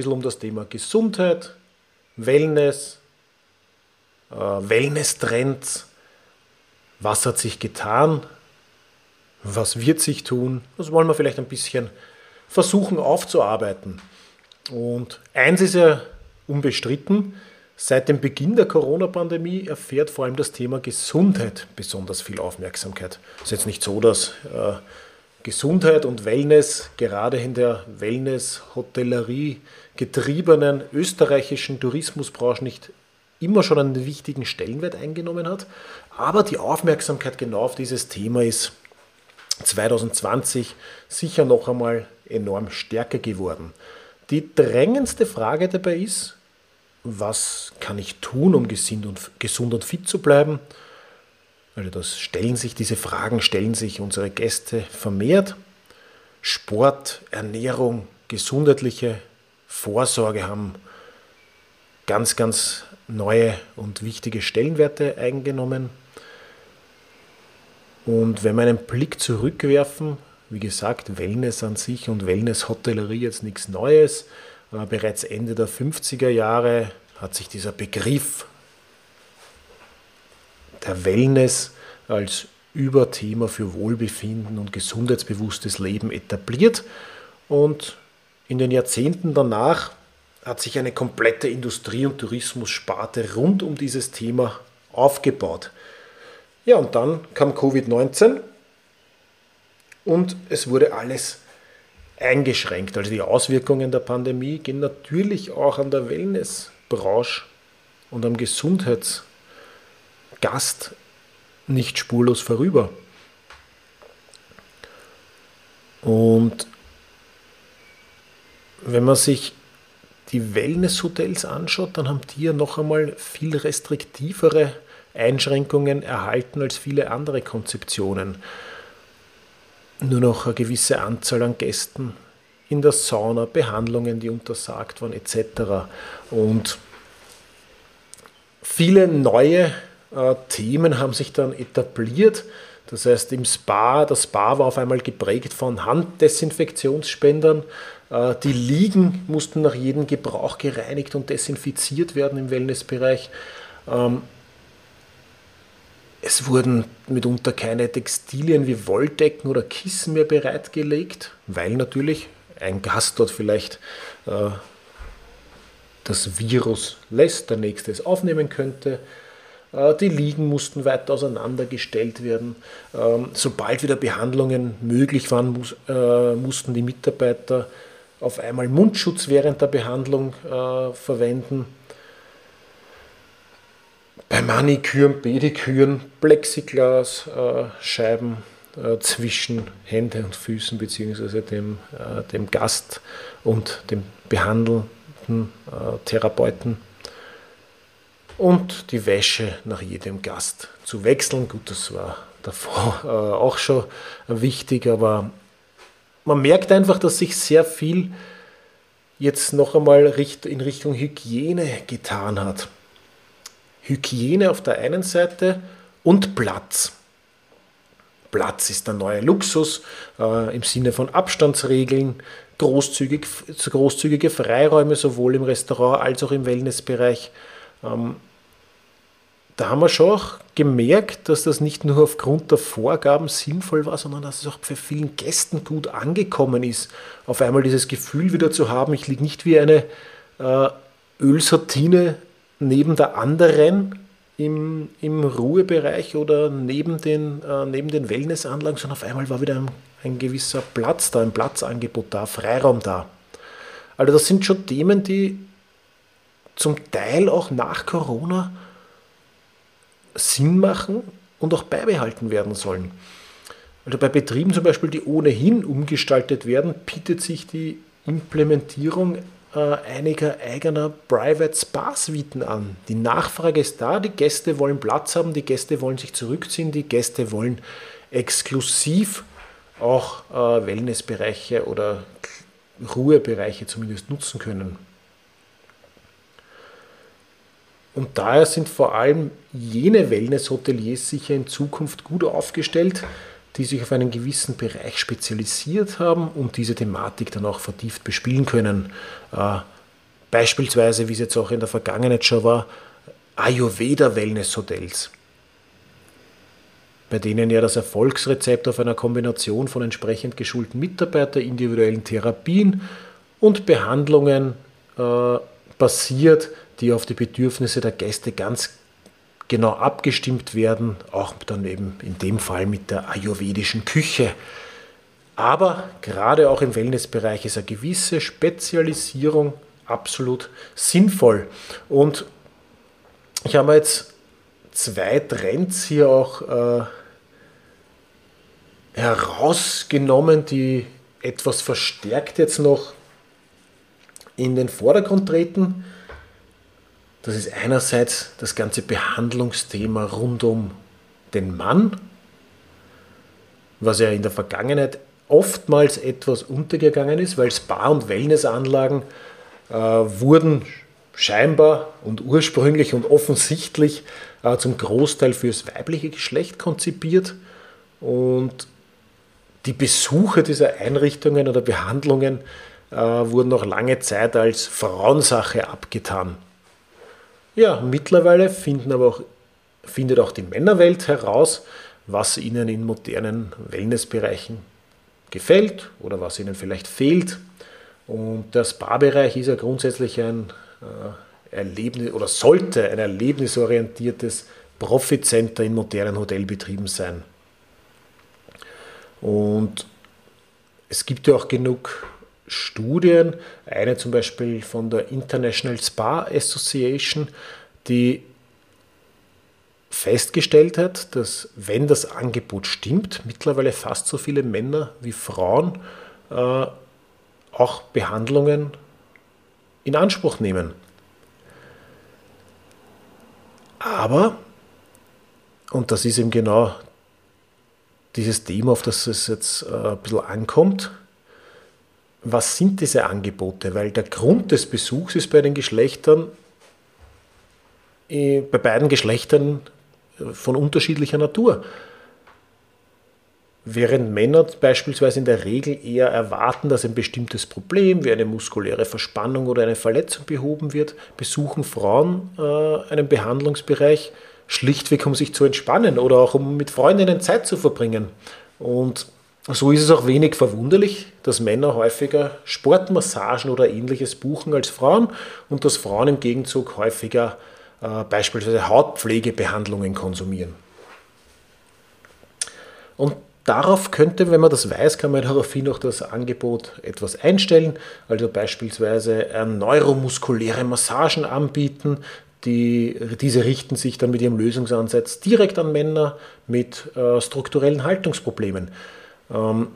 bisschen um das Thema Gesundheit, Wellness, äh, Wellness-Trends. Was hat sich getan? Was wird sich tun? Das wollen wir vielleicht ein bisschen versuchen aufzuarbeiten. Und eins ist ja unbestritten, seit dem Beginn der Corona-Pandemie erfährt vor allem das Thema Gesundheit besonders viel Aufmerksamkeit. Es ist jetzt nicht so, dass äh, Gesundheit und Wellness gerade in der Wellness-Hotellerie getriebenen österreichischen Tourismusbranche nicht immer schon einen wichtigen Stellenwert eingenommen hat. Aber die Aufmerksamkeit genau auf dieses Thema ist 2020 sicher noch einmal enorm stärker geworden. Die drängendste Frage dabei ist, was kann ich tun, um gesund und, fit zu bleiben? Also das stellen sich, diese Fragen stellen sich unsere Gäste vermehrt. Sport, Ernährung, gesundheitliche Vorsorge haben ganz, ganz neue und wichtige Stellenwerte eingenommen. Und wenn wir einen Blick zurückwerfen, wie gesagt, Wellness an sich und Wellness-Hotellerie jetzt nichts Neues. Bereits Ende der 50er Jahre hat sich dieser Begriff der Wellness als Überthema für Wohlbefinden und gesundheitsbewusstes Leben etabliert. Und in den Jahrzehnten danach hat sich eine komplette Industrie- und Tourismussparte rund um dieses Thema aufgebaut. Ja, und dann kam Covid-19 und es wurde alles eingeschränkt. Also die Auswirkungen der Pandemie gehen natürlich auch an der Wellnessbranche und am Gesundheitsgast nicht spurlos vorüber. Und wenn man sich die Wellnesshotels anschaut, dann haben die ja noch einmal viel restriktivere Einschränkungen erhalten als viele andere Konzeptionen nur noch eine gewisse Anzahl an Gästen in der Sauna, Behandlungen, die untersagt waren, etc. Und viele neue Themen haben sich dann etabliert. Das heißt, im Spa, das Spa war auf einmal geprägt von Handdesinfektionsspendern. Äh, die Liegen mussten nach jedem Gebrauch gereinigt und desinfiziert werden im Wellnessbereich. Ähm, es wurden mitunter keine Textilien wie Wolldecken oder Kissen mehr bereitgelegt, weil natürlich ein Gast dort vielleicht äh, das Virus lässt, der nächste es aufnehmen könnte. Äh, die Liegen mussten weiter auseinandergestellt werden. Ähm, sobald wieder Behandlungen möglich waren, äh, mussten die Mitarbeiter auf einmal Mundschutz während der Behandlung äh, verwenden bei Maniküren, Pediküren Plexiglasscheiben zwischen Hände und Füßen beziehungsweise dem, dem Gast und dem behandelnden Therapeuten und die Wäsche nach jedem Gast zu wechseln. Gut, das war davor äh, auch schon wichtig, aber man merkt einfach, dass sich sehr viel jetzt noch einmal in Richtung Hygiene getan hat. Hygiene auf der einen Seite und Platz. Platz ist der neue Luxus äh, im Sinne von Abstandsregeln, großzügig, großzügige Freiräume sowohl im Restaurant als auch im Wellnessbereich. Ähm, da haben wir schon auch gemerkt, dass das nicht nur aufgrund der Vorgaben sinnvoll war, sondern dass es auch für vielen Gästen gut angekommen ist, auf einmal dieses Gefühl wieder zu haben, ich liege nicht wie eine äh, Ölsortine neben der anderen im, im Ruhebereich oder neben den, äh, neben den Wellnessanlagen, sondern auf einmal war wieder ein, ein gewisser Platz da, ein Platzangebot da, Freiraum da. Also das sind schon Themen, die zum Teil auch nach Corona Sinn machen und auch beibehalten werden sollen. Also bei Betrieben zum Beispiel, die ohnehin umgestaltet werden, bietet sich die Implementierung äh, einiger eigener Private Spa-Suiten an. Die Nachfrage ist da, die Gäste wollen Platz haben, die Gäste wollen sich zurückziehen, die Gäste wollen exklusiv auch äh, Wellnessbereiche oder Ruhebereiche zumindest nutzen können. Und daher sind vor allem jene Wellness-Hoteliers sicher in Zukunft gut aufgestellt, die sich auf einen gewissen Bereich spezialisiert haben und diese Thematik dann auch vertieft bespielen können. Äh, beispielsweise, wie es jetzt auch in der Vergangenheit schon war, Ayurveda-Wellness-Hotels, bei denen ja das Erfolgsrezept auf einer Kombination von entsprechend geschulten Mitarbeitern, individuellen Therapien und Behandlungen äh, basiert, die auf die Bedürfnisse der Gäste ganz genau abgestimmt werden, auch dann eben in dem Fall mit der ayurvedischen Küche. Aber gerade auch im Wellnessbereich ist eine gewisse Spezialisierung absolut sinnvoll. Und ich habe jetzt zwei Trends hier auch äh, herausgenommen, die etwas verstärkt jetzt noch in den Vordergrund treten. Das ist einerseits das ganze Behandlungsthema rund um den Mann, was ja in der Vergangenheit oftmals etwas untergegangen ist, weil Spa- und Wellnessanlagen äh, wurden scheinbar und ursprünglich und offensichtlich äh, zum Großteil fürs weibliche Geschlecht konzipiert und die Besuche dieser Einrichtungen oder Behandlungen äh, wurden noch lange Zeit als Frauensache abgetan. Ja, mittlerweile finden aber auch, findet auch die Männerwelt heraus, was ihnen in modernen Wellnessbereichen gefällt oder was ihnen vielleicht fehlt. Und der Spa-Bereich ist ja grundsätzlich ein äh, Erlebnis oder sollte ein erlebnisorientiertes Profitcenter in modernen Hotelbetrieben sein. Und es gibt ja auch genug Studien, eine zum Beispiel von der International Spa Association, die festgestellt hat, dass wenn das Angebot stimmt, mittlerweile fast so viele Männer wie Frauen äh, auch Behandlungen in Anspruch nehmen. Aber, und das ist eben genau dieses Thema, auf das es jetzt äh, ein bisschen ankommt, was sind diese Angebote? Weil der Grund des Besuchs ist bei den Geschlechtern, äh, bei beiden Geschlechtern äh, von unterschiedlicher Natur. Während Männer beispielsweise in der Regel eher erwarten, dass ein bestimmtes Problem wie eine muskuläre Verspannung oder eine Verletzung behoben wird, besuchen Frauen äh, einen Behandlungsbereich schlichtweg, um sich zu entspannen oder auch um mit Freundinnen Zeit zu verbringen. Und so ist es auch wenig verwunderlich, dass Männer häufiger Sportmassagen oder ähnliches buchen als Frauen und dass Frauen im Gegenzug häufiger äh, beispielsweise Hautpflegebehandlungen konsumieren. Und darauf könnte, wenn man das weiß, kann man daraufhin auch das Angebot etwas einstellen, also beispielsweise neuromuskuläre Massagen anbieten. Die, diese richten sich dann mit ihrem Lösungsansatz direkt an Männer mit äh, strukturellen Haltungsproblemen. Ähm,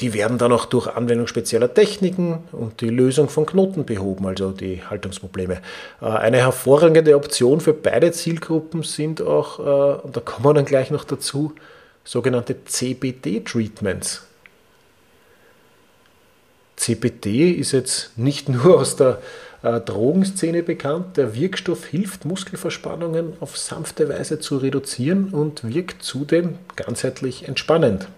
die werden dann auch durch Anwendung spezieller Techniken und die Lösung von Knoten behoben, also die Haltungsprobleme. Äh, eine hervorragende Option für beide Zielgruppen sind auch, äh, und da kommen wir dann gleich noch dazu, sogenannte CBD-Treatments. CBD ist jetzt nicht nur aus der äh, Drogenszene bekannt. Der Wirkstoff hilft, Muskelverspannungen auf sanfte Weise zu reduzieren und wirkt zudem ganzheitlich entspannend.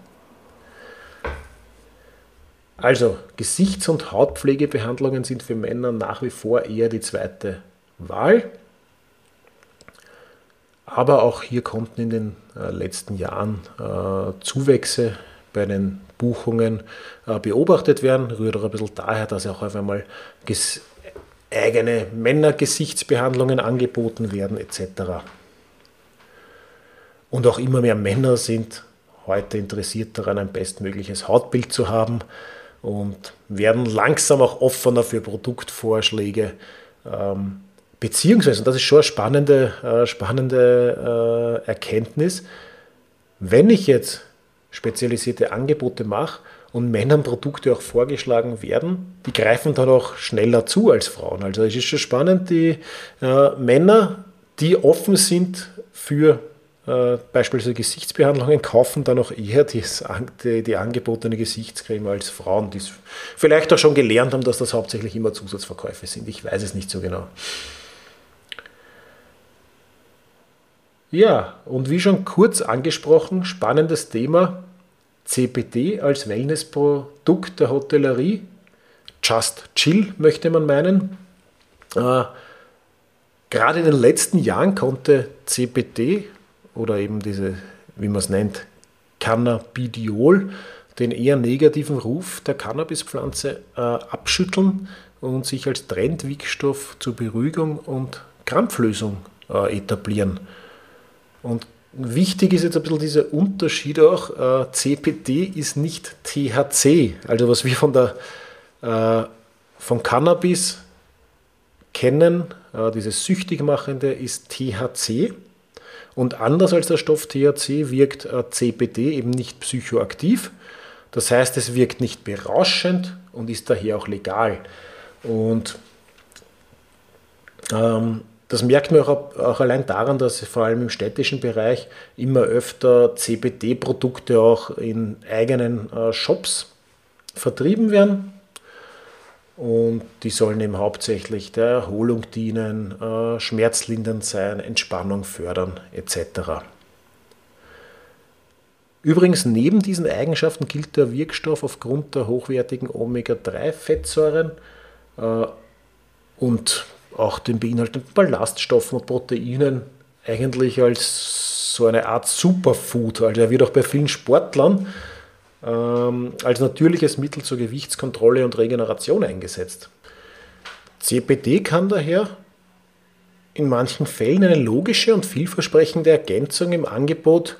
Also, Gesichts- und Hautpflegebehandlungen sind für Männer nach wie vor eher die zweite Wahl. Aber auch hier konnten in den äh, letzten Jahren äh, Zuwächse bei den Buchungen äh, beobachtet werden. Rührt auch ein bisschen daher, dass auch auf einmal eigene Männergesichtsbehandlungen angeboten werden etc. Und auch immer mehr Männer sind heute interessiert daran, ein bestmögliches Hautbild zu haben und werden langsam auch offener für Produktvorschläge. Ähm, beziehungsweise, und das ist schon eine spannende, äh, spannende äh, Erkenntnis, wenn ich jetzt spezialisierte Angebote mache und Männern Produkte auch vorgeschlagen werden, die greifen dann auch schneller zu als Frauen. Also es ist schon spannend, die äh, Männer, die offen sind für äh, beispielsweise Gesichtsbehandlungen, kaufen dann auch eher die, die, die angebotene Gesichtscreme als Frauen, die vielleicht auch schon gelernt haben, dass das hauptsächlich immer Zusatzverkäufe sind. Ich weiß es nicht so genau. Ja, und wie schon kurz angesprochen, spannendes Thema CBD als Wellnessprodukt der Hotellerie. Just Chill möchte man meinen. Äh, gerade in den letzten Jahren konnte CBD oder eben diese, wie man es nennt, Cannabidiol, den eher negativen Ruf der Cannabispflanze äh, abschütteln und sich als Trendwirkstoff zur Beruhigung und Krampflösung äh, etablieren. Und wichtig ist jetzt ein bisschen dieser Unterschied auch, äh, CBD ist nicht THC, also was wir von der äh, von Cannabis kennen, äh, dieses süchtig machende ist THC. Und anders als der Stoff THC wirkt äh, CBD eben nicht psychoaktiv. Das heißt, es wirkt nicht berauschend und ist daher auch legal. Und ähm, das merkt man auch, allein daran, dass vor allem im städtischen Bereich immer öfter CBD-Produkte auch in eigenen äh, Shops vertrieben werden. Und die sollen eben hauptsächlich der Erholung dienen, äh, schmerzlindernd sein, Entspannung fördern etc. Übrigens, neben diesen Eigenschaften gilt der Wirkstoff aufgrund der hochwertigen Omega-3-Fettsäuren äh, und auch den beinhalteten Ballaststoffen und Proteinen eigentlich als so eine Art Superfood. Also er wird auch bei vielen Sportlern ähm, als natürliches Mittel zur Gewichtskontrolle und Regeneration eingesetzt. CBD kann daher in manchen Fällen eine logische und vielversprechende Ergänzung im Angebot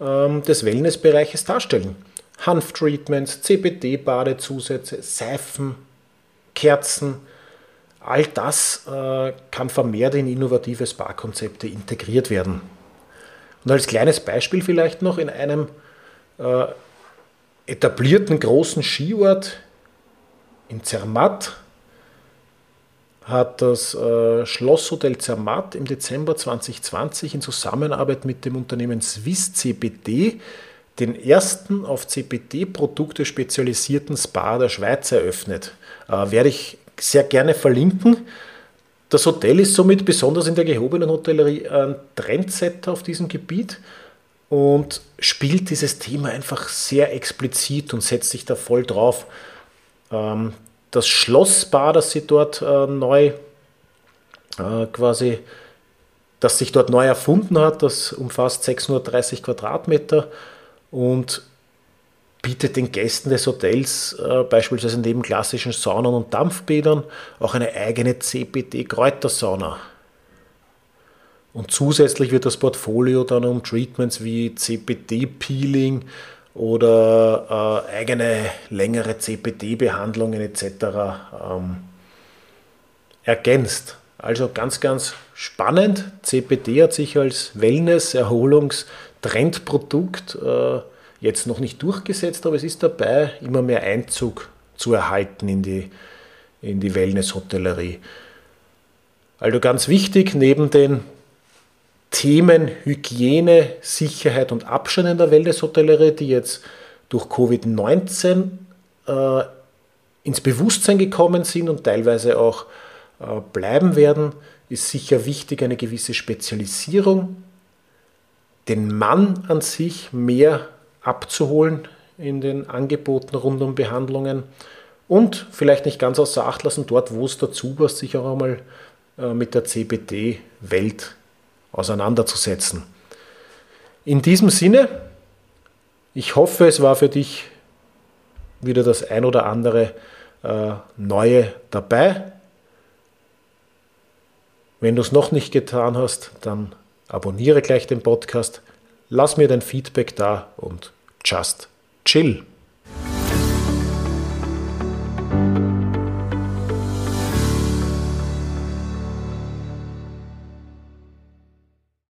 ähm, des Wellnessbereiches darstellen. Hanftreatments, CBD-Badezusätze, Seifen, Kerzen, all das äh, kann vermehrt in innovative Spa-Konzepte integriert werden. Und als kleines Beispiel vielleicht noch in einem äh, etablierten großen Skiort in Zermatt hat das äh, Schlosshotel Zermatt im Dezember 2020 in Zusammenarbeit mit dem Unternehmen Swiss CBD den ersten auf CBD-Produkte spezialisierten Spa der Schweiz eröffnet. Äh, werde ich sehr gerne verlinken. Das Hotel ist somit besonders in der gehobenen Hotellerie ein Trendsetter auf diesem Gebiet und spielt dieses Thema einfach sehr explizit und setzt sich da voll drauf. Ähm, das Schlossbad, das sie dort äh, neu äh, quasi, das sich dort neu erfunden hat, das umfasst 630 Quadratmeter und bietet den Gästen des Hotels äh, beispielsweise neben klassischen Saunen und Dampfbädern auch eine eigene CBD-Kräutersauna und zusätzlich wird das Portfolio dann um Treatments wie CBD-Peeling oder äh, eigene längere CBD-Behandlungen etc. Ähm, ergänzt. Also ganz, ganz spannend. CBD hat sich als Wellness-, Erholungs-, Trendprodukt äh, jetzt noch nicht durchgesetzt, aber es ist dabei, immer mehr Einzug zu erhalten in die, in die Wellness-Hotellerie. Also ganz wichtig, neben den Themen Hygiene, Sicherheit und Abstand in der Wellness-Hotellerie, die jetzt durch Covid-19 äh, ins Bewusstsein gekommen sind und teilweise auch äh, bleiben werden, ist sicher wichtig eine gewisse Spezialisierung, den Mann an sich mehr abzuholen in den Angeboten rund um Behandlungen und vielleicht nicht ganz außer Acht lassen, dort wo es dazu passt, sich auch einmal äh, mit der CBD-Welt auseinanderzusetzen. In diesem Sinne, ich hoffe, es war für dich wieder das ein oder andere äh, Neue dabei. Wenn du es noch nicht getan hast, dann abonniere gleich den Podcast, lass mir dein Feedback da und just chill.